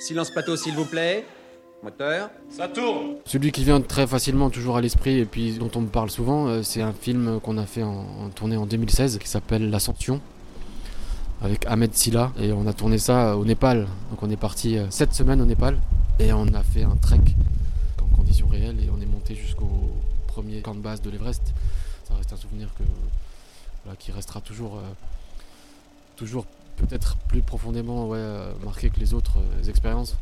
Silence plateau, s'il vous plaît. Moteur. Ça tourne Celui qui vient très facilement toujours à l'esprit et puis dont on me parle souvent, euh, c'est un film qu'on a fait en, en tournée en 2016 qui s'appelle L'Ascension avec Ahmed Silla et on a tourné ça au Népal. Donc on est parti euh, sept semaines au Népal et on a fait un trek en conditions réelles et on est monté jusqu'au premier camp de base de l'Everest. Ça reste un souvenir que, voilà, qui restera toujours, euh, toujours peut-être plus profondément euh, marqué que les autres euh, expériences.